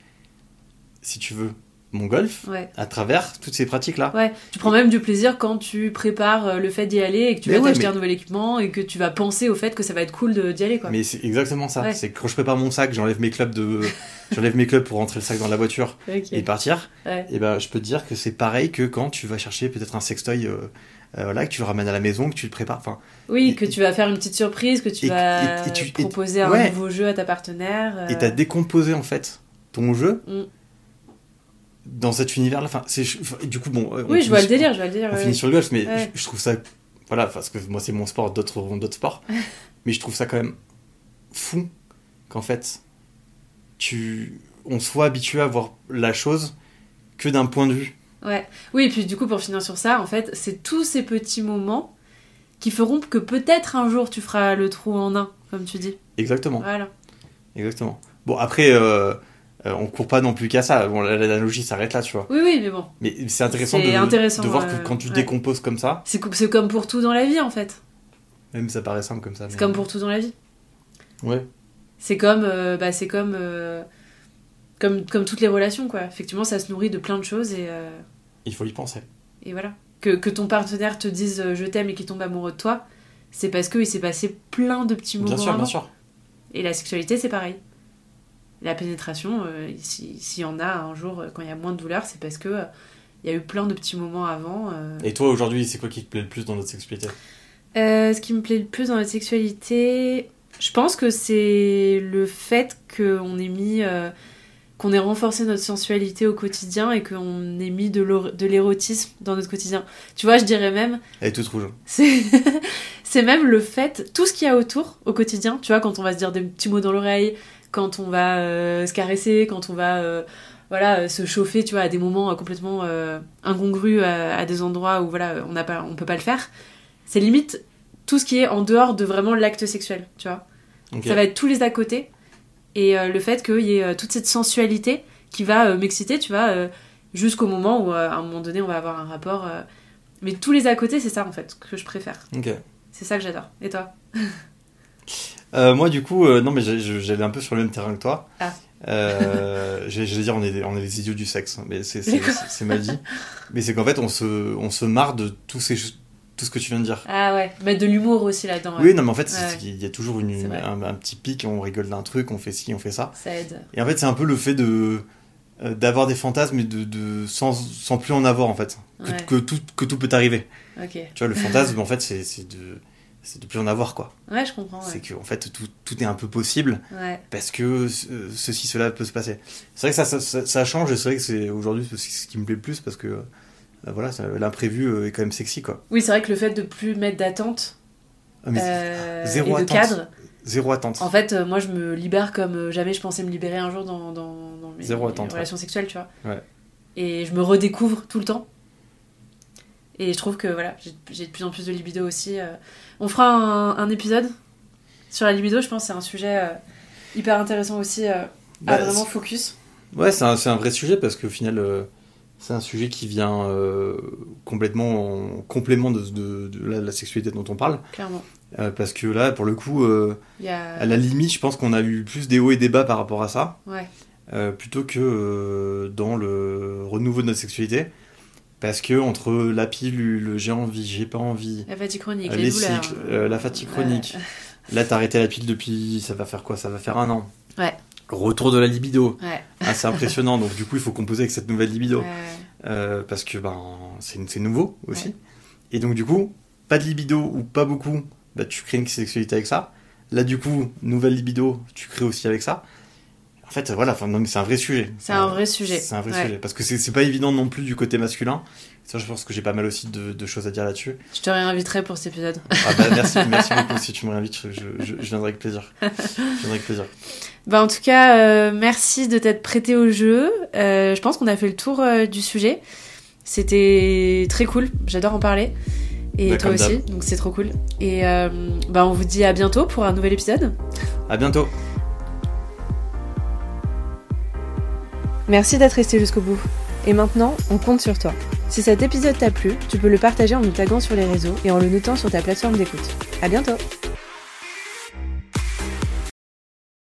si tu veux, mon golf ouais. à travers toutes ces pratiques-là. Ouais, tu prends même du plaisir quand tu prépares euh, le fait d'y aller et que tu Mais vas ouais, t'acheter mais- un nouvel équipement et que tu vas penser au fait que ça va être cool d'y aller, quoi. Mais c'est exactement ça. Ouais. C'est quand je prépare mon sac, j'enlève mes clubs de, j'enlève mes clubs pour rentrer le sac dans la voiture et partir. Et ben, je peux te dire que c'est pareil que quand tu vas chercher peut-être un sextoy, euh, euh, voilà, que tu le ramènes à la maison, que tu le prépares. Enfin, Oui, Et- que tu vas faire une petite surprise, que tu et- vas et- tu- proposer un nouveau jeu à ta partenaire. euh, et t'as décomposé en fait ton jeu Mm. Dans cet univers-là. Enfin, c'est, du coup, bon. euh, Oui, je vois le délire, je vois le délire. On finit sur le golf, mais Ouais. je, je trouve ça, voilà, parce que moi c'est mon sport, d'autres auront d'autres sports, mais je trouve ça quand même fou qu'en fait, tu, on soit habitué à voir la chose que d'un point de vue. Ouais. Oui, et puis du coup, pour finir sur ça, en fait, c'est tous ces petits moments qui feront que peut-être un jour tu feras le trou en un, comme tu dis. Exactement, Voilà. exactement. Bon après, euh, euh, on court pas non plus qu'à ça. Bon, la- l'analogie s'arrête là, tu vois. Oui, oui, mais bon. Mais c'est intéressant, de, intéressant, de voir euh, que quand tu ouais. décomposes comme ça, C'est co- c'est comme pour tout dans la vie, en fait. même ça paraît simple comme ça. C'est mais- comme pour tout dans la vie. Ouais. C'est comme, euh, bah, c'est comme, euh, comme, comme toutes les relations, quoi. Effectivement, ça se nourrit de plein de choses et, euh, Il faut y penser. et voilà. Que, que ton partenaire te dise euh, je t'aime et qu'il tombe amoureux de toi, c'est parce qu'il s'est passé plein de petits moments. Bien sûr, avant. bien sûr. Et la sexualité, c'est pareil. La pénétration, euh, si- s'il y en a un jour euh, quand il y a moins de douleur, c'est parce que euh, il y a eu plein de petits moments avant. Et toi aujourd'hui, c'est quoi qui te plaît le plus dans notre sexualité? Ce qui me plaît le plus dans la sexualité, je pense que c'est le fait qu'on ait mis, qu'on ait renforcé notre sensualité au quotidien et qu'on ait mis de l'érotisme dans notre quotidien. Tu vois, je dirais même, Elle est toute rouge. c'est c'est même le fait, tout ce qu'il y a autour au quotidien, tu vois, quand on va se dire des petits mots dans l'oreille, quand on va euh, se caresser, quand on va euh, voilà, euh, se chauffer, tu vois, à des moments complètement incongrus, à, à des endroits où voilà, on n'a pas, on peut pas le faire. C'est limite tout ce qui est en dehors de vraiment l'acte sexuel, tu vois. Ça va être tous les à côté. Et le fait qu'il y ait toute cette sensualité qui va m'exciter, tu vois, jusqu'au moment où, à un moment donné, on va avoir un rapport. Mais tous les à côté, c'est ça, en fait, que je préfère. C'est ça que j'adore. Et toi? Euh, moi, du coup, euh, non, mais je- j'allais un peu sur le même terrain que toi. Ah. Euh, J'allais j'allais dire, on est, des- on est les idiots du sexe, hein, mais c'est mal dit. Mais c'est qu'en fait, on se, on se marre de tous ces, ch- tout ce que tu viens de dire. Ah ouais, mettre de l'humour aussi là-dedans. ouais. Oui, non, mais en fait, Ouais. il y a toujours une, un, un petit pic, on rigole d'un truc, on fait ci, on fait ça. Ça aide. Et en fait, c'est un peu le fait de d'avoir des fantasmes et de, de sans, sans plus en avoir en fait que, Ouais. que tout que tout peut arriver Ok. tu vois le fantasme en fait c'est de c'est de plus en avoir quoi Ouais, je comprends. c'est que en fait tout, tout est un peu possible ouais. parce que euh, ceci cela peut se passer c'est vrai que ça, ça, ça- ça change et c'est vrai que c'est aujourd'hui ce qui me plaît le plus parce que euh, voilà ça- l'imprévu euh, est quand même sexy quoi Oui, c'est vrai que le fait de plus mettre d'attente Ah, euh, zéro et de attente. cadre, zéro attente en fait, moi je me libère comme jamais je pensais me libérer un jour dans, dans, dans mes, Zéro mes attente, ouais. relations sexuelles, tu vois. Et je me redécouvre tout le temps. Et je trouve que voilà, j'ai de plus en plus de libido aussi. euh. On fera un, un épisode Sur la libido, je pense que c'est un sujet euh, hyper intéressant aussi euh, à Bah, vraiment focus. Ouais, c'est un, vrai sujet parce qu'au final, euh, c'est un sujet qui vient complètement en complément de, de- de la, la sexualité dont on parle. Clairement. Parce que là, pour le coup, a... à la limite, je pense qu'on a eu plus des hauts et des bas par rapport à ça, Ouais. plutôt que dans le renouveau de notre sexualité. Parce que entre la pilule, j'ai envie, j'ai pas envie, La fatigue chronique, euh, les, les cycles, euh, la fatigue chronique. Là, t'as arrêté la pile depuis, ça va faire quoi? Ça va faire un an. Ouais. Retour de la libido. Ouais. Ah, c'est impressionnant. Donc, du coup, il faut composer avec cette nouvelle libido. ouais. Euh, parce que ben, c'est nouveau aussi. Ouais. Et donc, du coup, pas de libido ou pas beaucoup, bah, tu crées une sexualité avec ça. Là, du coup, nouvelle libido, tu crées aussi avec ça. En fait, voilà, enfin, c'est un vrai sujet. C'est un vrai sujet. C'est un vrai Ouais. sujet. Parce que c'est pas évident non plus du côté masculin. Ça, je pense que j'ai pas mal aussi de, de choses à dire là-dessus. Je te réinviterai pour cet épisode. Ah bah, merci, merci beaucoup. Si tu me réinvites, je, je- je viendrai avec plaisir. Je viendrai avec plaisir. Bah en tout cas, euh, merci de t'être prêté au jeu. Euh, je pense qu'on a fait le tour euh, du sujet. C'était très cool. J'adore en parler. Et Bah, toi aussi, donc c'est trop cool. Et bah on vous dit à bientôt pour un nouvel épisode. À bientôt. Merci d'être resté jusqu'au bout. Et maintenant, on compte sur toi. Si cet épisode t'a plu, tu peux le partager en nous taguant sur les réseaux et en le notant sur ta plateforme d'écoute. À bientôt